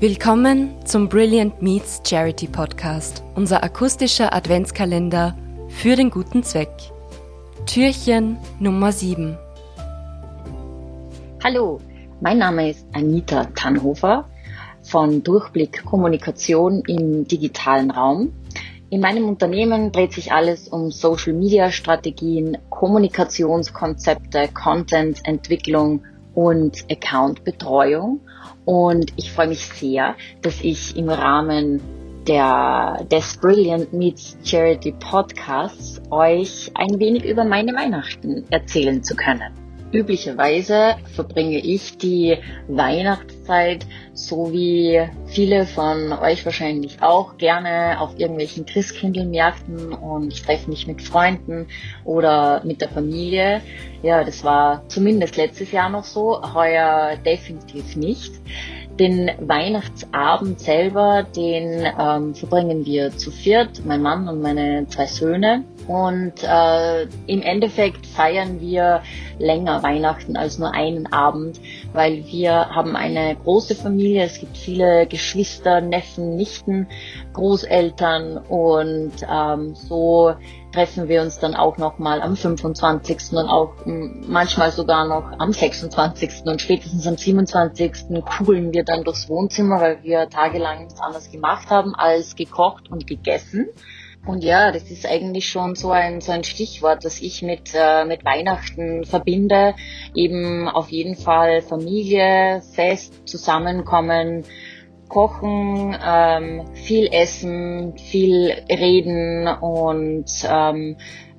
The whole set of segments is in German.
Willkommen zum Brilliant Meets Charity Podcast, unser akustischer Adventskalender für den guten Zweck. Türchen Nummer 7. Hallo, mein Name ist Anita Tannhofer von Durchblick Kommunikation im digitalen Raum. In meinem Unternehmen dreht sich alles um Social Media Strategien, Kommunikationskonzepte, Content Entwicklung und Account Betreuung. Und ich freue mich sehr, dass ich im Rahmen der, des Brilliant Meets Charity Podcasts euch ein wenig über meine Weihnachten erzählen zu können. Üblicherweise verbringe ich die Weihnachtszeit, so wie viele von euch wahrscheinlich auch, gerne auf irgendwelchen Christkindlmärkten und ich treffe mich mit Freunden oder mit der Familie. Ja, das war zumindest letztes Jahr noch so, heuer definitiv nicht. Den Weihnachtsabend selber, den ähm, verbringen wir zu viert, mein Mann und meine zwei Söhne. Und äh, im Endeffekt feiern wir länger Weihnachten als nur einen Abend, weil wir haben eine große Familie. Es gibt viele Geschwister, Neffen, Nichten, Großeltern und ähm, so treffen wir uns dann auch nochmal am 25. und auch manchmal sogar noch am 26. und spätestens am 27. kugeln wir dann durchs Wohnzimmer, weil wir tagelang nichts anderes gemacht haben als gekocht und gegessen. Und ja, das ist eigentlich schon so ein, so ein Stichwort, das ich mit, äh, mit Weihnachten verbinde. Eben auf jeden Fall Familie, Fest, Zusammenkommen, Kochen, ähm, viel Essen, viel Reden und ähm,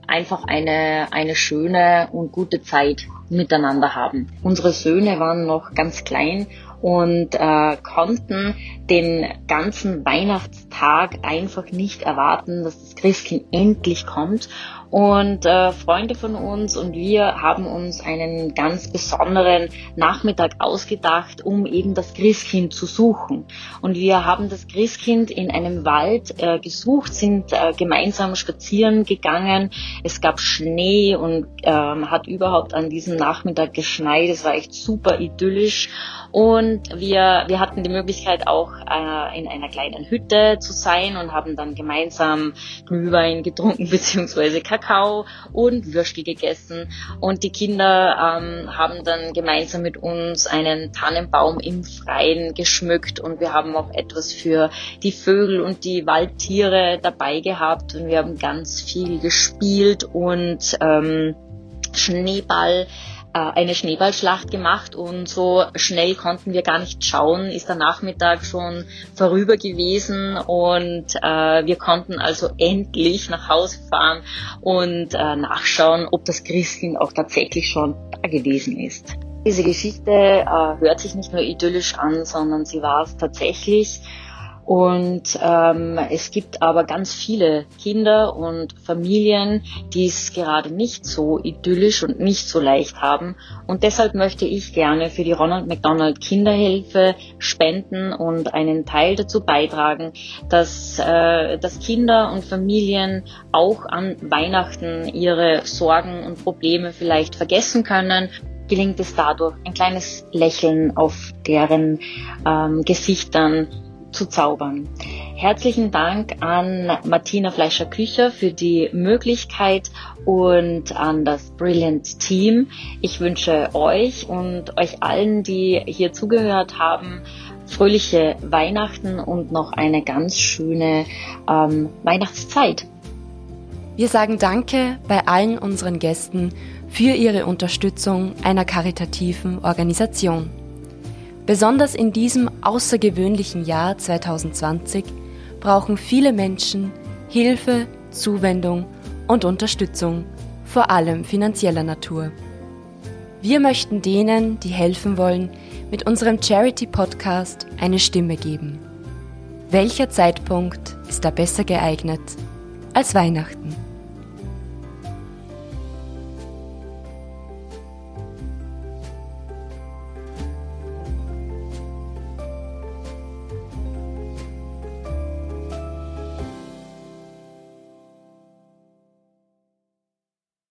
einfach eine, eine schöne und gute Zeit miteinander haben. Unsere Söhne waren noch ganz klein und äh, konnten den ganzen Weihnachtstag einfach nicht erwarten, dass das Christkind endlich kommt. Und äh, Freunde von uns und wir haben uns einen ganz besonderen Nachmittag ausgedacht, um eben das Christkind zu suchen. Und wir haben das Christkind in einem Wald äh, gesucht, sind äh, gemeinsam spazieren gegangen. Es gab Schnee und ähm, hat überhaupt an diesem Nachmittag geschneit. Es war echt super idyllisch. Und wir, wir hatten die Möglichkeit auch äh, in einer kleinen Hütte zu sein und haben dann gemeinsam Glühwein getrunken beziehungsweise Kakao und Würstel gegessen. Und die Kinder ähm, haben dann gemeinsam mit uns einen Tannenbaum im Freien geschmückt und wir haben auch etwas für die Vögel und die Waldtiere dabei gehabt und wir haben ganz viel gespielt und ähm, Schneeball äh, eine Schneeballschlacht gemacht und so schnell konnten wir gar nicht schauen, ist der Nachmittag schon vorüber gewesen und äh, wir konnten also endlich nach Hause fahren und äh, nachschauen, ob das Christkind auch tatsächlich schon da gewesen ist. Diese Geschichte äh, hört sich nicht nur idyllisch an, sondern sie war es tatsächlich. Und ähm, es gibt aber ganz viele Kinder und Familien, die es gerade nicht so idyllisch und nicht so leicht haben. Und deshalb möchte ich gerne für die Ronald McDonald Kinderhilfe spenden und einen Teil dazu beitragen, dass, äh, dass Kinder und Familien auch an Weihnachten ihre Sorgen und Probleme vielleicht vergessen können gelingt es dadurch, ein kleines Lächeln auf deren ähm, Gesichtern zu zaubern. Herzlichen Dank an Martina Fleischer-Kücher für die Möglichkeit und an das Brilliant Team. Ich wünsche euch und euch allen, die hier zugehört haben, fröhliche Weihnachten und noch eine ganz schöne ähm, Weihnachtszeit. Wir sagen Danke bei allen unseren Gästen für ihre Unterstützung einer karitativen Organisation. Besonders in diesem außergewöhnlichen Jahr 2020 brauchen viele Menschen Hilfe, Zuwendung und Unterstützung, vor allem finanzieller Natur. Wir möchten denen, die helfen wollen, mit unserem Charity-Podcast eine Stimme geben. Welcher Zeitpunkt ist da besser geeignet als Weihnachten?